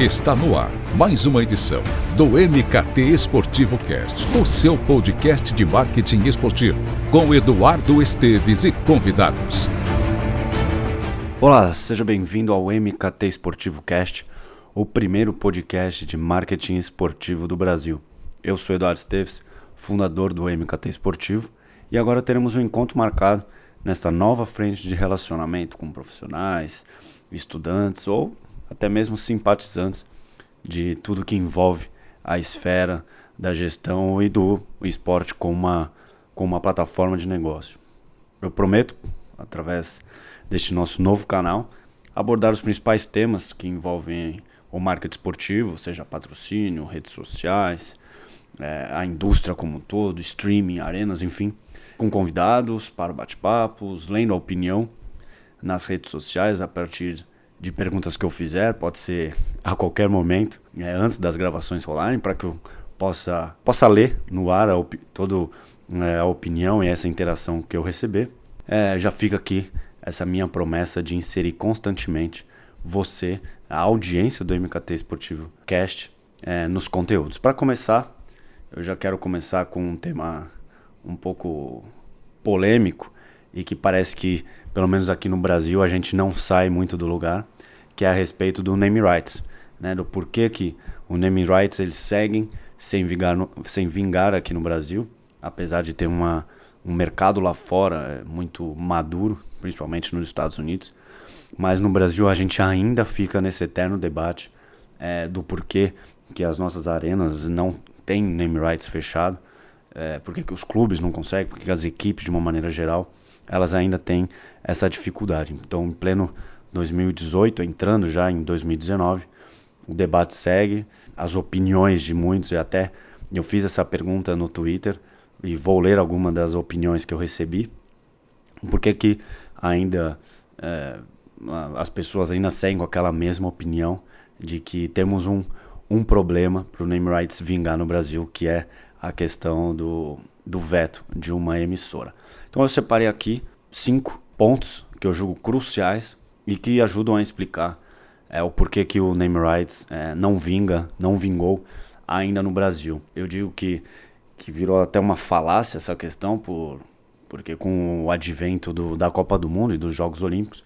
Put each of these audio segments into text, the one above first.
Está no ar mais uma edição do MKT Esportivo Cast, o seu podcast de marketing esportivo, com Eduardo Esteves e convidados. Olá, seja bem-vindo ao MKT Esportivo Cast, o primeiro podcast de marketing esportivo do Brasil. Eu sou Eduardo Esteves, fundador do MKT Esportivo, e agora teremos um encontro marcado nesta nova frente de relacionamento com profissionais, estudantes ou até mesmo simpatizantes de tudo que envolve a esfera da gestão e do esporte como uma, como uma plataforma de negócio. Eu prometo, através deste nosso novo canal, abordar os principais temas que envolvem o marketing esportivo, seja patrocínio, redes sociais, é, a indústria como um todo, streaming, arenas, enfim, com convidados para bate-papos, lendo a opinião nas redes sociais a partir de perguntas que eu fizer, pode ser a qualquer momento, é, antes das gravações rolarem, para que eu possa, possa ler no ar a toda é, a opinião e essa interação que eu receber. É, já fica aqui essa minha promessa de inserir constantemente você, a audiência do MKT Esportivo Cast, é, nos conteúdos. Para começar, eu já quero começar com um tema um pouco polêmico e que parece que, pelo menos aqui no Brasil, a gente não sai muito do lugar, que é a respeito do name rights, né, do porquê que o name rights eles seguem sem vingar, no, sem vingar aqui no Brasil, apesar de ter uma, um mercado lá fora é, muito maduro, principalmente nos Estados Unidos, mas no Brasil a gente ainda fica nesse eterno debate é, do porquê que as nossas arenas não têm name rights fechado, é, porque que os clubes não conseguem, porque as equipes de uma maneira geral elas ainda têm essa dificuldade. Então, em pleno 2018, entrando já em 2019, o debate segue, as opiniões de muitos, e até eu fiz essa pergunta no Twitter e vou ler algumas das opiniões que eu recebi. Por que, que ainda é, as pessoas ainda seguem com aquela mesma opinião de que temos um, um problema para o name rights vingar no Brasil, que é a questão do, do veto de uma emissora. Então eu separei aqui cinco pontos que eu julgo cruciais e que ajudam a explicar é, o porquê que o name rights é, não vinga, não vingou ainda no Brasil. Eu digo que, que virou até uma falácia essa questão, por, porque com o advento do, da Copa do Mundo e dos Jogos Olímpicos,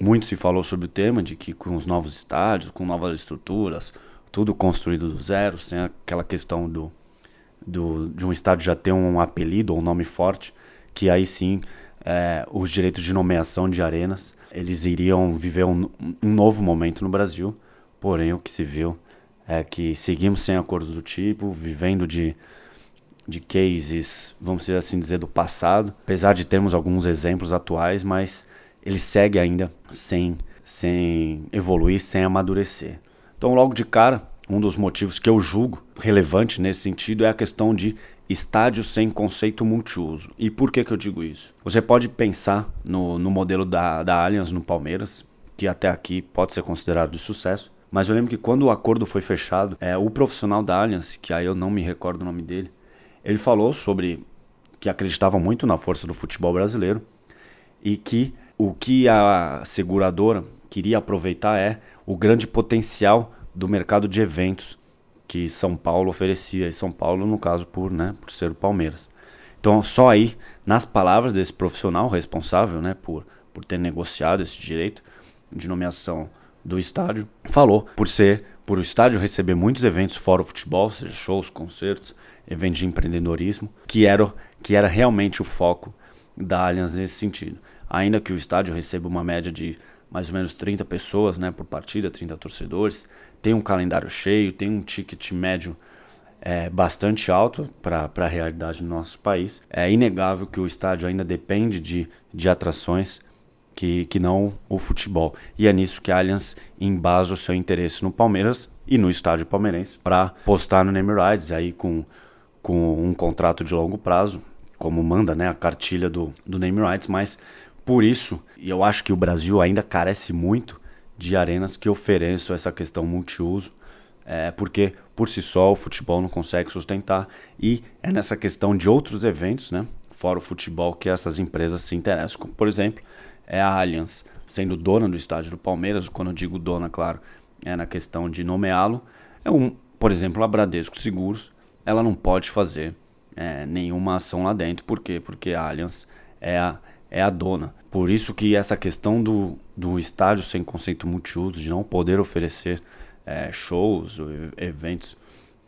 muito se falou sobre o tema de que com os novos estádios, com novas estruturas, tudo construído do zero, sem aquela questão do, do, de um estádio já ter um apelido ou um nome forte, que aí sim é, os direitos de nomeação de arenas eles iriam viver um, um, novo momento no Brasil. Porém, o que se viu é que seguimos sem acordo do tipo, vivendo de, de cases, vamos assim dizer, do passado, apesar de termos alguns exemplos atuais, mas ele segue ainda sem, sem evoluir, sem amadurecer. Então, logo de cara, um dos motivos que eu julgo relevante nesse sentido é a questão de estádio sem conceito multiuso. E por que, que eu digo isso? Você pode pensar no, no modelo da, da Allianz no Palmeiras, que até aqui pode ser considerado de sucesso. Mas eu lembro que quando o acordo foi fechado, é, o profissional da Allianz, que aí eu não me recordo o nome dele, ele falou sobre que acreditava muito na força do futebol brasileiro e que o que a seguradora queria aproveitar é o grande potencial do mercado de eventos que São Paulo oferecia, e São Paulo, no caso, por, né, por ser o Palmeiras. Então, só aí, nas palavras desse profissional responsável né, por, por ter negociado esse direito de nomeação do estádio, falou por ser, por o estádio receber muitos eventos fora o futebol, seja shows, concertos, eventos de empreendedorismo, que era, que era realmente o foco da Allianz nesse sentido. Ainda que o estádio receba uma média de mais ou menos 30 pessoas né, por partida, 30 torcedores, tem um calendário cheio, tem um ticket médio é, bastante alto para a realidade do nosso país. É inegável que o estádio ainda depende de, de atrações que, que não o futebol. E é nisso que a Allianz embasa o seu interesse no Palmeiras e no estádio palmeirense para postar no Name Rides aí com, com um contrato de longo prazo, como manda né, a cartilha do, do Name Rights, mas por isso, e eu acho que o Brasil ainda carece muito de arenas que ofereçam essa questão multiuso, é, porque por si só o futebol não consegue sustentar e é nessa questão de outros eventos, né, fora o futebol, que essas empresas se interessam. Como, por exemplo, é a Allianz, sendo dona do estádio do Palmeiras, quando eu digo dona, claro, é, na questão de nomeá-lo. É um, por exemplo, a Bradesco Seguros, ela não pode fazer é, nenhuma ação lá dentro. Por quê? Porque a Allianz é a, é a dona. Por isso que essa questão do, do estádio sem conceito multiuso, de não poder oferecer é, shows, eventos,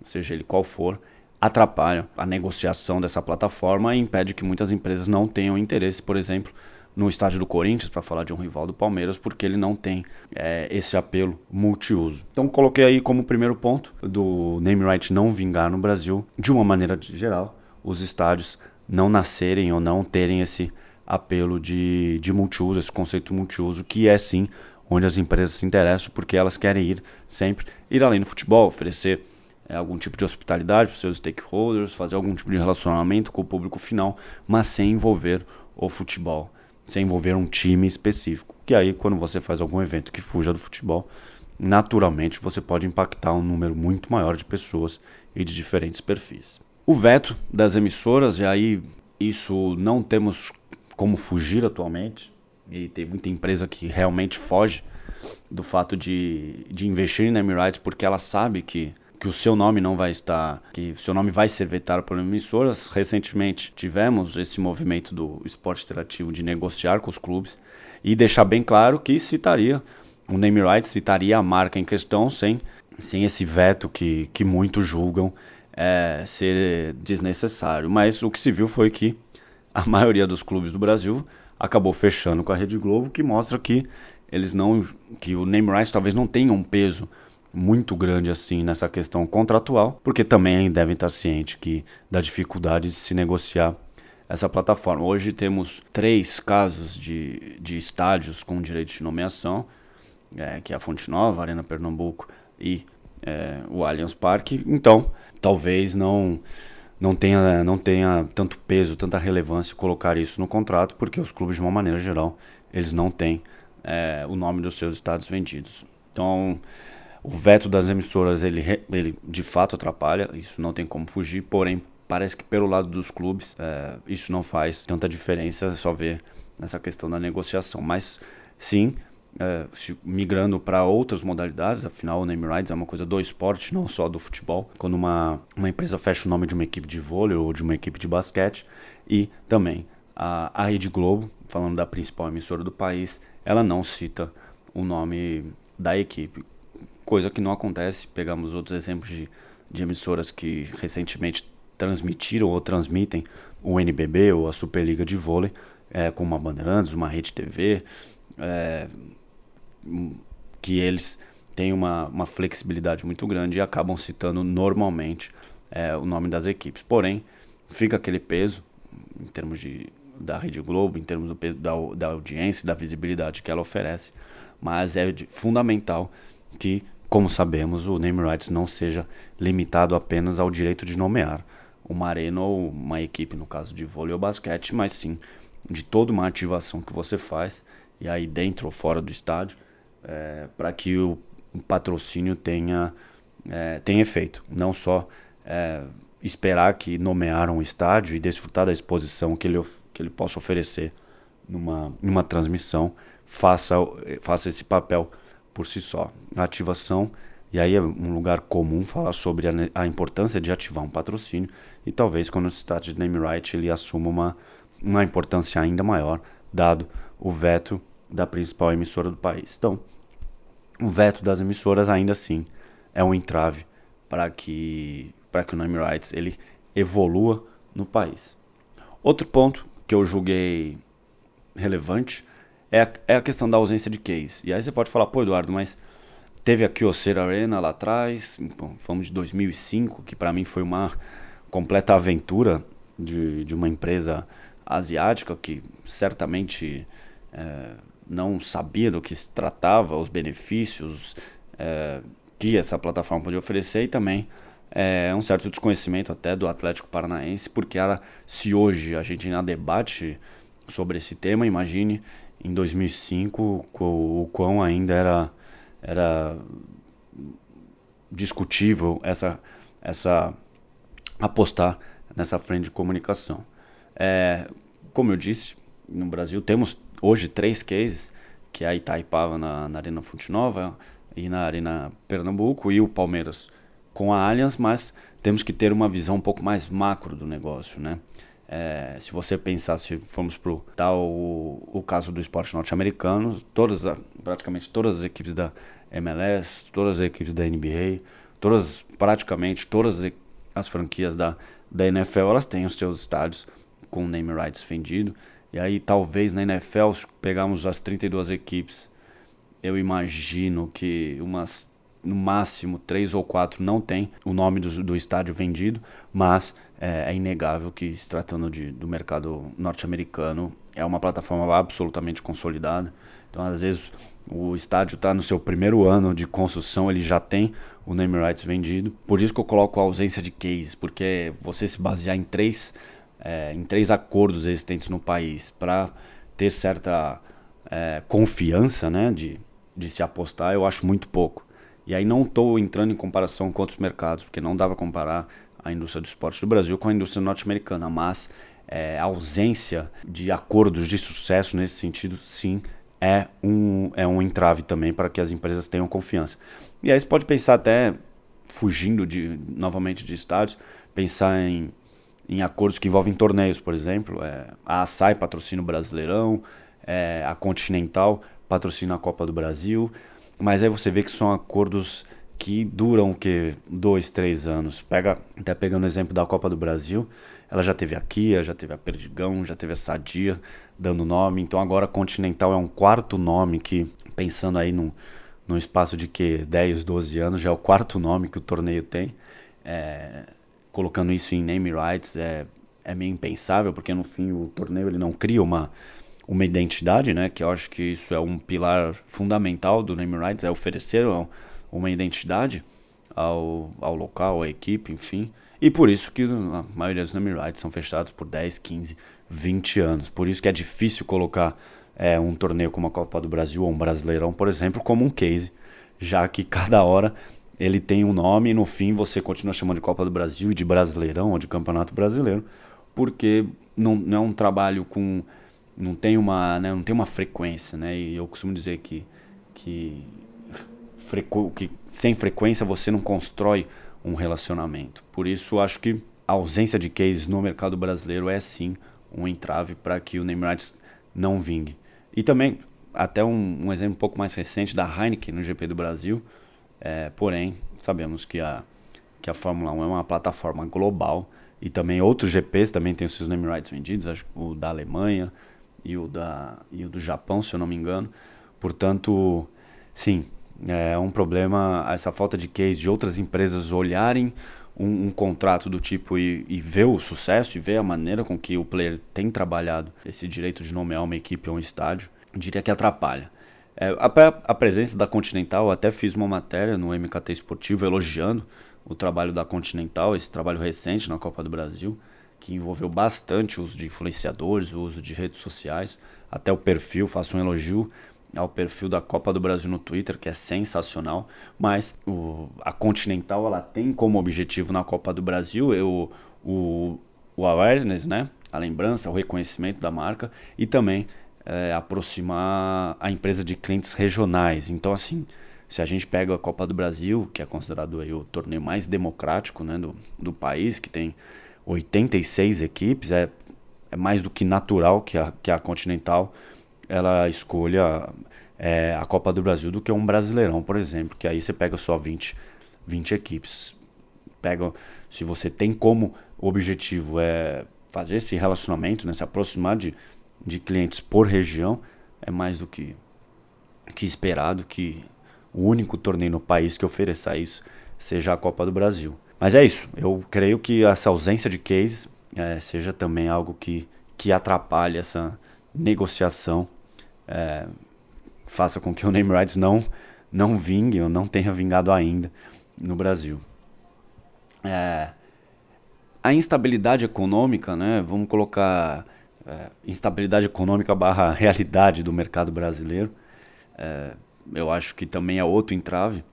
seja ele qual for, atrapalha a negociação dessa plataforma e impede que muitas empresas não tenham interesse, por exemplo, no estádio do Corinthians, para falar de um rival do Palmeiras, porque ele não tem é, esse apelo multiuso. Então coloquei aí como primeiro ponto do name right não vingar no Brasil, de uma maneira geral, os estádios não nascerem ou não terem esse apelo de, de multiuso, esse conceito multiuso, que é sim onde as empresas se interessam, porque elas querem ir sempre, ir além do futebol, oferecer é, algum tipo de hospitalidade para os seus stakeholders, fazer algum tipo de relacionamento com o público final, mas sem envolver o futebol sem envolver um time específico. Que aí, quando você faz algum evento que fuja do futebol, naturalmente você pode impactar um número muito maior de pessoas e de diferentes perfis. O veto das emissoras, e aí isso não temos como fugir atualmente, e tem muita empresa que realmente foge do fato de, de investir em Emirates porque ela sabe que que o seu nome não vai estar, que o seu nome vai ser vetado por emissoras. Recentemente tivemos esse movimento do esporte interativo de negociar com os clubes e deixar bem claro que citaria o name rights, citaria a marca em questão sem, sem esse veto que, que muitos julgam é, ser desnecessário. Mas o que se viu foi que a maioria dos clubes do Brasil acabou fechando com a Rede Globo, que mostra que eles não, que o name rights talvez não tenha um peso muito grande assim nessa questão contratual, porque também devem estar cientes que da dificuldade de se negociar essa plataforma. Hoje temos três casos de, de estádios com direito de nomeação, é, que é a Fonte Nova, a Arena Pernambuco e é, o Allianz Parque. Então, talvez não não tenha, não tenha tanto peso, tanta relevância colocar isso no contrato, porque os clubes, de uma maneira geral, eles não têm é, o nome dos seus estádios vendidos. Então, o veto das emissoras, ele, ele de fato atrapalha, isso não tem como fugir, porém parece que pelo lado dos clubes é, isso não faz tanta diferença, é só ver nessa questão da negociação. Mas sim, é, migrando para outras modalidades, afinal o name rights é uma coisa do esporte, não só do futebol. Quando uma, uma empresa fecha o nome de uma equipe de vôlei ou de uma equipe de basquete e também a, a Rede Globo, falando da principal emissora do país, ela não cita o nome da equipe coisa que não acontece. Pegamos outros exemplos de, de emissoras que recentemente transmitiram ou transmitem o NBB ou a Superliga de Vôlei, é, como a Bandeirantes, uma Rede TV, é, que eles têm uma, uma, flexibilidade muito grande e acabam citando normalmente é, o nome das equipes. Porém, fica aquele peso em termos de, da Rede Globo, em termos do da, da audiência, da visibilidade que ela oferece, mas é de, fundamental que, como sabemos, o name rights não seja limitado apenas ao direito de nomear uma arena ou uma equipe, no caso de vôlei ou basquete, mas sim de toda uma ativação que você faz, e aí dentro ou fora do estádio, é, para que o, patrocínio tenha, é, tenha efeito. Não só é, esperar que nomearam o estádio e desfrutar da exposição que ele, que ele possa oferecer numa, numa transmissão, faça, faça esse papel por si só. A ativação, e aí é um lugar comum falar sobre a, a importância de ativar um patrocínio, e talvez quando se trata de name right ele assuma uma, uma importância ainda maior, dado o veto da principal emissora do país. Então, o veto das emissoras ainda assim é um entrave para que, para que o name rights ele evolua no país. Outro ponto que eu julguei relevante é a, é a questão da ausência de case. E aí você pode falar, pô, Eduardo, mas teve a Kyocera Arena lá atrás, fomos de 2005, que para mim foi uma completa aventura de, de uma empresa asiática que certamente é, não sabia do que se tratava, os benefícios é, que essa plataforma podia oferecer e também é, um certo desconhecimento até do Atlético Paranaense, porque ela, se hoje a gente ainda debate sobre esse tema, imagine em 2005 o quão ainda era, era discutível essa, essa apostar nessa frente de comunicação. É, como eu disse, no Brasil temos hoje três cases, que é a Itaipava na, na Arena Fonte Nova, e na Arena Pernambuco e o Palmeiras com a Allianz, mas temos que ter uma visão um pouco mais macro do negócio, né? É, se você pensar, se formos para tal o, o caso do esporte norte-americano, todas, praticamente todas as equipes da MLS, todas as equipes da NBA, todas, praticamente todas as franquias da, da NFL, elas têm os seus estádios com name rights vendido. E aí talvez na NFL, pegarmos as 32 equipes, eu imagino que umas no máximo três ou quatro não tem o nome do, do estádio vendido, mas é, é, inegável que se tratando de, do mercado norte-americano é uma plataforma absolutamente consolidada. Então às vezes o estádio está no seu primeiro ano de construção, ele já tem o name rights vendido. Por isso que eu coloco a ausência de case, porque você se basear em três, é, em três acordos existentes no país para ter certa é, confiança né, de, de se apostar, eu acho muito pouco. E aí não estou entrando em comparação com outros mercados, porque não dá para comparar a indústria do esporte do Brasil com a indústria norte-americana, mas é, a ausência de acordos de sucesso nesse sentido, sim, é um, é um entrave também para que as empresas tenham confiança. E aí você pode pensar até, fugindo de, novamente de estádios, pensar em, em acordos que envolvem torneios, por exemplo. É, a Açaí patrocina o Brasileirão, é, a Continental patrocina a Copa do Brasil, mas aí você vê que são acordos que duram o que dois, três anos. Pega, até pegando o exemplo da Copa do Brasil, ela já teve a Kia, já teve a Perdigão, já teve a Sadia dando nome. Então agora a Continental é um quarto nome que, pensando aí num, num espaço de que 10, 12 anos, já é o quarto nome que o torneio tem. É, colocando isso em name rights é, é meio impensável, porque no fim o torneio ele não cria uma uma identidade, né? Que eu acho que isso é um pilar fundamental do name rights, é oferecer uma identidade ao, ao local, à equipe, enfim. E por isso que a maioria dos name rights são fechados por 10, 15, 20 anos. Por isso que é difícil colocar é, um torneio como a Copa do Brasil ou um Brasileirão, por exemplo, como um case, já que cada hora ele tem um nome e no fim você continua chamando de Copa do Brasil e de Brasileirão ou de Campeonato Brasileiro, porque não, não é um trabalho com não tem uma, né, não tem uma frequência, né? E eu costumo dizer que que, que sem frequência você não constrói um relacionamento. Por isso acho que a ausência de cases no mercado brasileiro é sim um entrave para que o rights não vingue. E também até um, um, exemplo um pouco mais recente da Heineken no GP do Brasil. É, porém, sabemos que a, que a Fórmula 1 é uma plataforma global e também outros GPs também têm os seus name rights vendidos, acho que o da Alemanha, e o, da, e o do Japão, se eu não me engano. Portanto, sim, é um problema essa falta de case de outras empresas olharem um, um contrato do tipo e, e, ver o sucesso e ver a maneira com que o player tem trabalhado esse direito de nomear uma equipe ou um estádio, diria que atrapalha. É, a, a, presença da Continental, até fiz uma matéria no MKT Esportivo elogiando o trabalho da Continental, esse trabalho recente na Copa do Brasil que envolveu bastante o uso de influenciadores, o uso de redes sociais, até o perfil, faço um elogio ao perfil da Copa do Brasil no Twitter, que é sensacional, mas o, a Continental ela tem como objetivo na Copa do Brasil eu, o, o awareness, né? a lembrança, o reconhecimento da marca e também é, aproximar a empresa de clientes regionais. Então, assim, se a gente pega a Copa do Brasil, que é considerado aí, o torneio mais democrático né, do, do país, que tem 86 equipes, é, é mais do que natural que a, que a Continental ela escolha é, a Copa do Brasil do que um Brasileirão, por exemplo, que aí você pega só 20, 20 equipes. Pega, se você tem como objetivo é fazer esse relacionamento, né, se aproximar de, de clientes por região, é mais do que, que esperado que o único torneio no país que ofereça isso seja a Copa do Brasil. Mas é isso. Eu creio que essa ausência de case é, seja também algo que, que atrapalhe essa negociação, é, faça com que o name rights não, não vingue ou não tenha vingado ainda no Brasil. É, a instabilidade econômica, né, vamos colocar é, instabilidade econômica barra realidade do mercado brasileiro, é, eu acho que também é outro entrave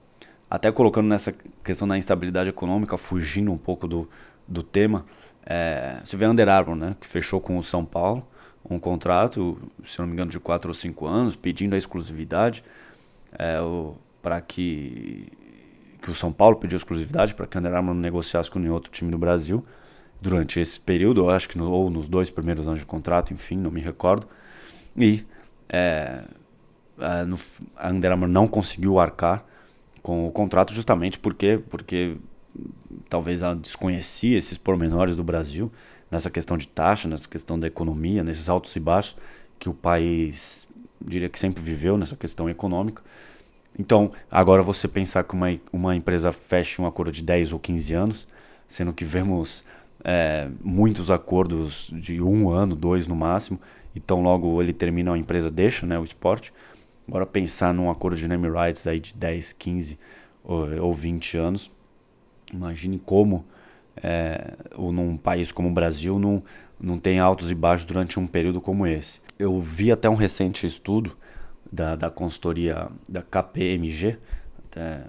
até colocando nessa questão da instabilidade econômica, fugindo um pouco do, do tema, é, você vê a Under Armour, né, que fechou com o São Paulo um contrato, se não me engano, de 4 ou 5 anos, pedindo a exclusividade. É, para que que o São Paulo pediu exclusividade para que o Under Armour negociasse com nenhum outro time do Brasil durante esse período, eu acho que no, ou nos dois primeiros anos de contrato, enfim, não me recordo. E é, a, no, a Under Armour não conseguiu arcar com o contrato justamente porque, porque talvez ela desconhecia esses pormenores do Brasil nessa questão de taxa, nessa questão da economia, nesses altos e baixos que o país diria que sempre viveu nessa questão econômica. Então, agora você pensar que uma, uma empresa feche um acordo de 10 ou 15 anos, sendo que vemos é, muitos acordos de um ano, dois no máximo, então logo ele termina a empresa deixa né, o esporte. Agora pensar num acordo de name rights aí de 10, 15 ou, ou 20 anos, imagine como é, ou num país como o Brasil não, não tem altos e baixos durante um período como esse. Eu vi até um recente estudo da, da consultoria da KPMG é,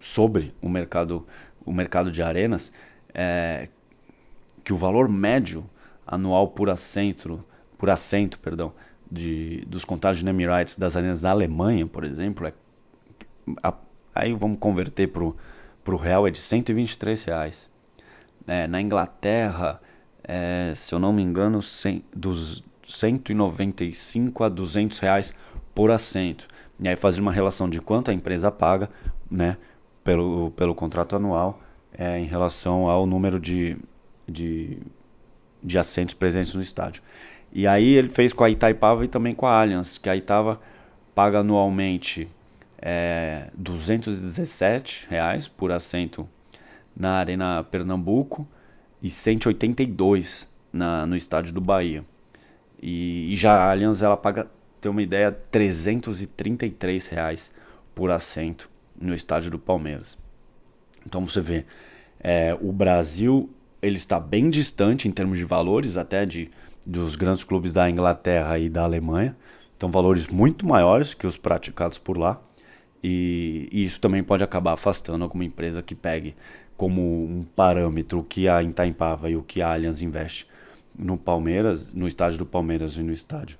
sobre o mercado, o mercado de arenas, é, que o valor médio anual por assento, por assento perdão, de, dos contratos de rights das arenas da Alemanha, por exemplo, é, a, aí vamos converter para o real, é de 123 reais. É, na Inglaterra, é, se eu não me engano, 100, dos 195 a 200 reais por assento. E aí fazer uma relação de quanto a empresa paga, né, pelo, pelo contrato anual, é, em relação ao número de, de, de assentos presentes no estádio. E aí ele fez com a Itaipava e também com a Allianz, que a Itaipava paga anualmente é, 217 reais por assento na Arena Pernambuco e 182 na, no estádio do Bahia. E, e já a Allianz ela paga ter uma ideia, 333 reais por assento no estádio do Palmeiras. Então você vê, é, o Brasil ele está bem distante em termos de valores até de dos grandes clubes da Inglaterra e da Alemanha. Então valores muito maiores que os praticados por lá. E, e isso também pode acabar afastando alguma empresa que pegue como um parâmetro o que a Itaipava e o que a Allianz investe no Palmeiras, no estádio do Palmeiras e no estádio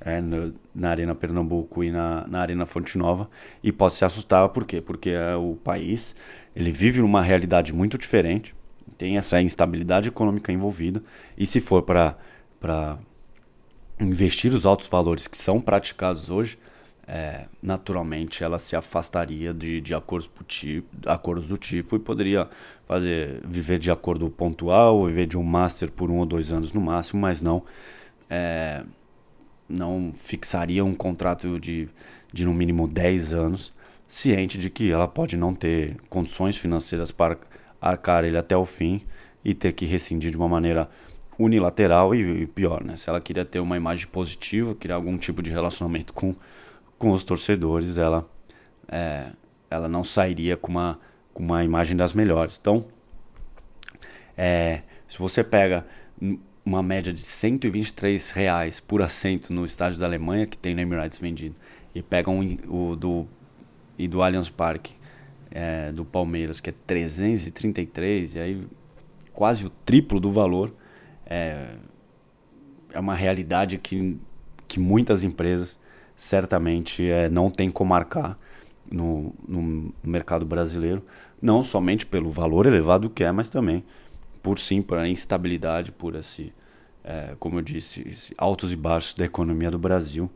é, no, na Arena Pernambuco e na, na Arena Fonte Nova e pode se assustar por quê? Porque é, o país ele vive numa realidade muito diferente, tem essa instabilidade econômica envolvida e se for para investir os altos valores que são praticados hoje, é, naturalmente ela se afastaria de, de acordos, tipo, acordos do tipo e poderia fazer viver de acordo pontual, viver de um master por um ou dois anos no máximo, mas não é, não fixaria um contrato de, de no mínimo 10 anos, ciente de que ela pode não ter condições financeiras para arcar ele até o fim e ter que rescindir de uma maneira unilateral e, e pior, né? Se ela queria ter uma imagem positiva, criar algum tipo de relacionamento com, com os torcedores, ela, é, ela não sairia com uma, com uma imagem das melhores. Então, é, se você pega uma média de 123 reais por assento no estádio da Alemanha, que tem name rights vendido, e pegam o do, e do Allianz Parque é, do Palmeiras, que é 333, e aí quase o triplo do valor, é, é uma realidade que, que muitas empresas certamente é, não tem como marcar no, no mercado brasileiro, não somente pelo valor elevado que é, mas também por sim, por a instabilidade, por esse, é, como eu disse, altos e baixos da economia do Brasil,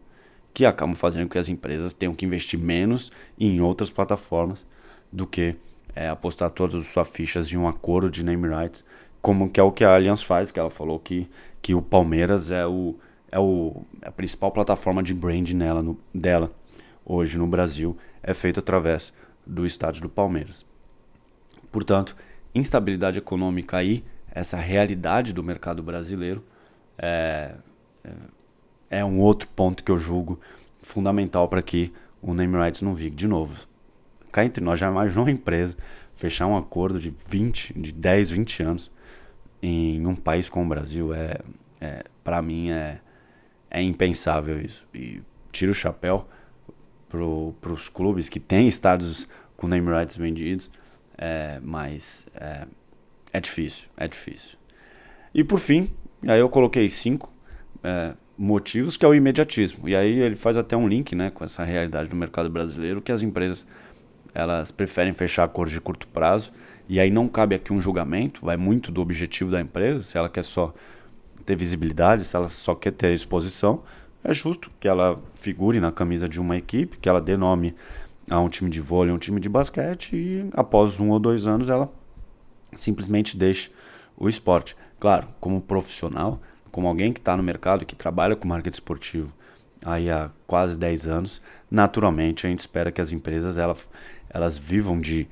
que acabam fazendo com que as empresas tenham que investir menos em outras plataformas do que é, apostar todas as suas fichas em um acordo de name rights, como que é o que a Allianz faz, que ela falou que, que o Palmeiras é, o, é, o, a principal plataforma de brand nela, no, dela hoje no Brasil, é feito através do estádio do Palmeiras. Portanto, instabilidade econômica aí, essa realidade do mercado brasileiro, é, é, é um outro ponto que eu julgo fundamental para que o name rights não vigue de novo. Cá entre nós, já imaginou uma empresa fechar um acordo de 20, de 10, 20 anos em um país como o Brasil? É, é para mim é, é impensável isso. E tiro o chapéu para os clubes que têm estádios com name rights vendidos é, mas é, é, difícil, é difícil. E por fim, aí eu coloquei cinco é, motivos, que é o imediatismo. E aí ele faz até um link né, com essa realidade do mercado brasileiro, que as empresas elas preferem fechar acordos de curto prazo, e aí não cabe aqui um julgamento, vai muito do objetivo da empresa, se ela quer só ter visibilidade, se ela só quer ter exposição, é justo que ela figure na camisa de uma equipe, que ela dê nome a um time de vôlei, um time de basquete, e após um ou dois anos ela simplesmente deixe o esporte. Claro, como profissional, como alguém que está no mercado, que trabalha com marketing esportivo aí há quase 10 anos, naturalmente a gente espera que as empresas elas, elas vivam de,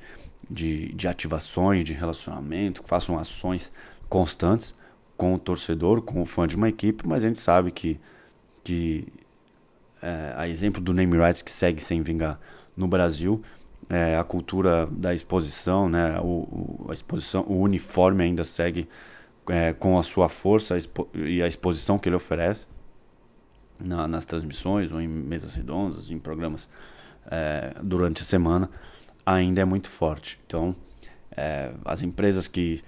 de, de ativações, de relacionamento, façam ações constantes com o torcedor, com o fã de uma equipe, mas a gente sabe que, que é, a exemplo do name rights que segue sem vingar no Brasil, é, a cultura da exposição, né, o, o, a exposição, o uniforme ainda segue é, com a sua força e a exposição que ele oferece na, nas transmissões ou em mesas redondas, em programas é, durante a semana, ainda é muito forte. Então, é, as empresas que,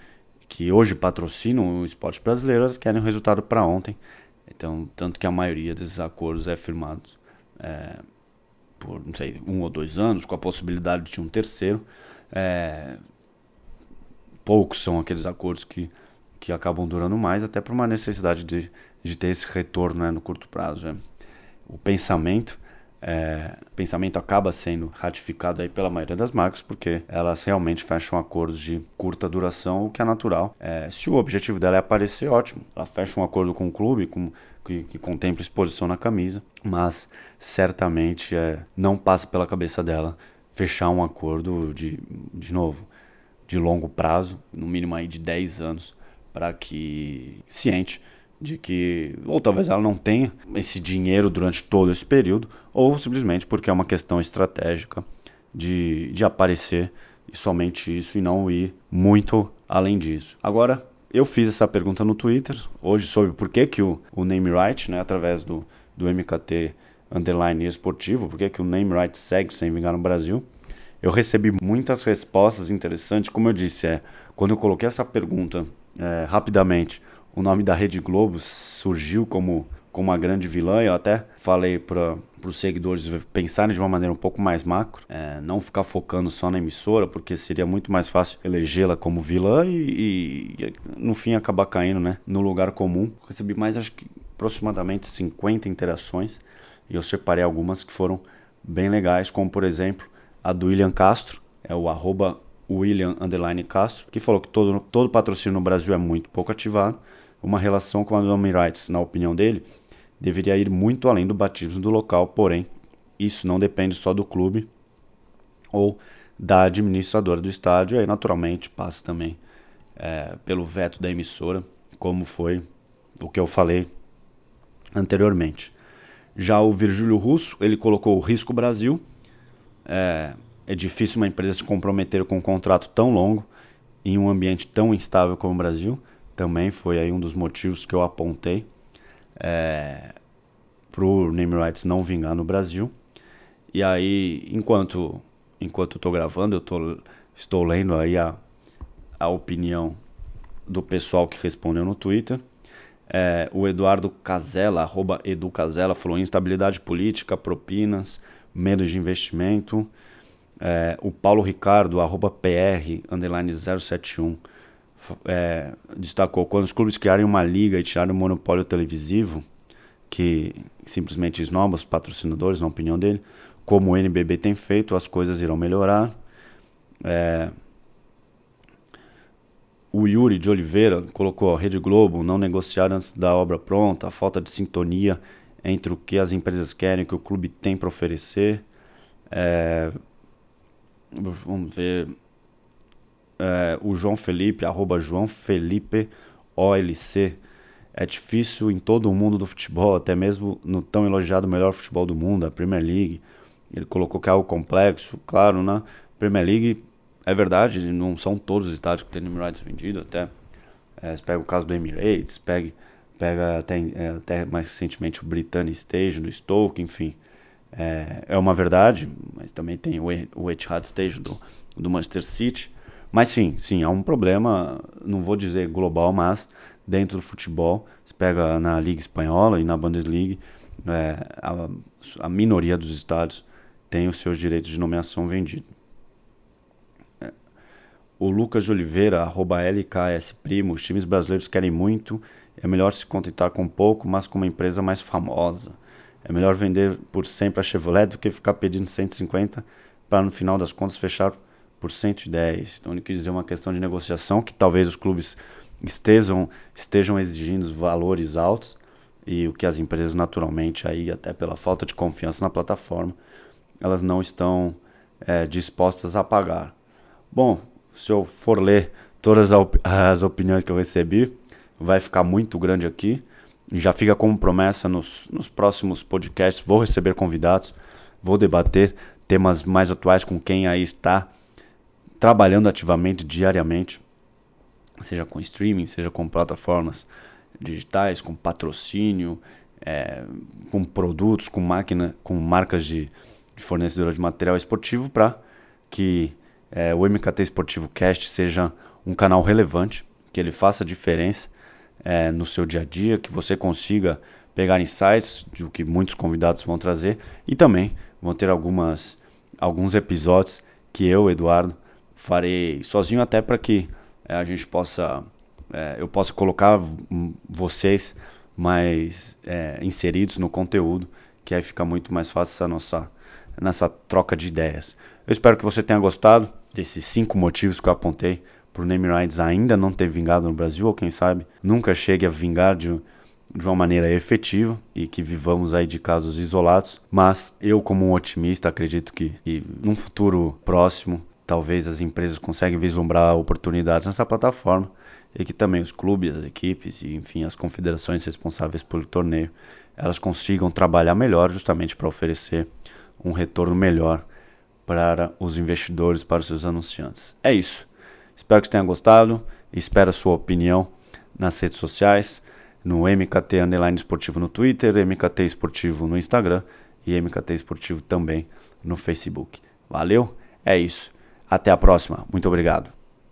que hoje patrocinam o esporte brasileiro, elas querem o resultado para ontem. Então, tanto que a maioria desses acordos é firmado é, por, não sei, um ou dois anos, com a possibilidade de um terceiro. É, poucos são aqueles acordos que que acabam durando mais, até por uma necessidade de, de ter esse retorno né, no curto prazo. É. O pensamento, é, pensamento acaba sendo ratificado aí pela maioria das marcas, porque elas realmente fecham acordos de curta duração, o que é natural. É, se o objetivo dela é aparecer, ótimo. Ela fecha um acordo com o clube, com, que, que, contempla exposição na camisa, mas certamente é, não passa pela cabeça dela fechar um acordo de, de novo, de longo prazo, no mínimo aí de 10 anos, para que ciente de que ou talvez ela não tenha esse dinheiro durante todo esse período, ou simplesmente porque é uma questão estratégica de, de aparecer e somente isso e não ir muito além disso. Agora, eu fiz essa pergunta no Twitter hoje sobre por que, que o, o name right, né, através do, do MKT underline esportivo, por que, que o name right segue sem vingar no Brasil. Eu recebi muitas respostas interessantes, como eu disse, é, quando eu coloquei essa pergunta é, rapidamente, o nome da Rede Globo surgiu como, como uma grande vilã. Eu até falei para os seguidores pensarem de uma maneira um pouco mais macro, é, não ficar focando só na emissora, porque seria muito mais fácil elegê-la como vilã e, e, no fim acabar caindo né, no lugar comum. Recebi mais, acho que aproximadamente 50 interações e eu separei algumas que foram bem legais, como por exemplo a do William Castro, é o arroba William Underline Castro, que falou que todo, todo patrocínio no Brasil é muito pouco ativado. Uma relação com a Nome Rights, na opinião dele, deveria ir muito além do batismo do local, porém, isso não depende só do clube ou da administradora do estádio, aí naturalmente passa também é, pelo veto da emissora, como foi o que eu falei anteriormente. Já o Virgílio Russo, ele colocou o Risco Brasil, é, é difícil uma empresa se comprometer com um contrato tão longo em um ambiente tão instável como o Brasil. Também foi aí um dos motivos que eu apontei é, para o name rights não vingar no Brasil. E aí, enquanto enquanto estou gravando, eu tô, estou lendo aí a, a opinião do pessoal que respondeu no Twitter. É, o Eduardo Casella, arroba Edu Casella, falou instabilidade política, propinas, medo de investimento. É, o Paulo Ricardo, arroba PR, underline 071, é, destacou, quando os clubes criarem uma liga e tirarem o monopólio televisivo, que simplesmente esnoba os patrocinadores, na opinião dele, como o NBB tem feito, as coisas irão melhorar. É, o Yuri de Oliveira colocou Rede Globo não negociar antes da obra pronta, a falta de sintonia entre o que as empresas querem e o que o clube tem para oferecer. É, Vamos ver. É, o João Felipe, arroba João Felipe OLC. É difícil em todo o mundo do futebol, até mesmo no tão elogiado melhor futebol do mundo, a Premier League. Ele colocou que é algo complexo, claro, né? Premier League, é verdade, não são todos os estádios que tem rights vendido, até. É, pega o caso do Emirates, pega, pega até, é, até mais recentemente o Britannia Stage, do Stoke, enfim é, é uma verdade, também tem o, Etihad Stage do, do Manchester City. Mas sim, sim, há um problema, não vou dizer global, mas dentro do futebol, você pega na Liga Espanhola e na Bundesliga, é, a, a, minoria dos estádios tem os seus direitos de nomeação vendidos. É, o Lucas de Oliveira, arroba LKS Primo, os times brasileiros querem muito, é melhor se contentar com pouco, mas com uma empresa mais famosa. É melhor vender por 100 para a Chevrolet do que ficar pedindo 150 para no final das contas fechar por 110. Então ele quis dizer uma questão de negociação que talvez os clubes estejam, estejam exigindo valores altos e o que as empresas naturalmente aí até pela falta de confiança na plataforma elas não estão é, dispostas a pagar. Bom, se eu for ler todas as opiniões que eu recebi, vai ficar muito grande aqui. Já fica como promessa nos, nos próximos podcasts. Vou receber convidados, vou debater temas mais atuais com quem aí está trabalhando ativamente diariamente, seja com streaming, seja com plataformas digitais, com patrocínio, é, com produtos, com máquina, com marcas de, de fornecedora de material esportivo, para que é, o MKT Esportivo Cast seja um canal relevante, que ele faça diferença é, no seu dia a dia, que você consiga pegar insights do que muitos convidados vão trazer e também vão ter algumas alguns episódios que eu, Eduardo, farei sozinho até para que é, a gente possa é, eu possa colocar vocês mais é, inseridos no conteúdo que aí fica muito mais fácil essa nossa nessa troca de ideias. Eu espero que você tenha gostado desses cinco motivos que eu apontei o name rights ainda não ter vingado no Brasil ou quem sabe nunca chegue a vingar de de uma maneira efetiva e que vivamos aí de casos isolados, mas eu como um otimista acredito que, que num futuro próximo talvez as empresas conseguem vislumbrar oportunidades nessa plataforma e que também os clubes, as equipes e enfim as confederações responsáveis pelo torneio elas consigam trabalhar melhor justamente para oferecer um retorno melhor para os investidores, para os seus anunciantes. É isso. Espero que você tenha gostado. Espero a sua opinião nas redes sociais, no MKT Underline Esportivo no Twitter, MKT Esportivo no Instagram e MKT Esportivo também no Facebook. Valeu? É isso. Até a próxima. Muito obrigado.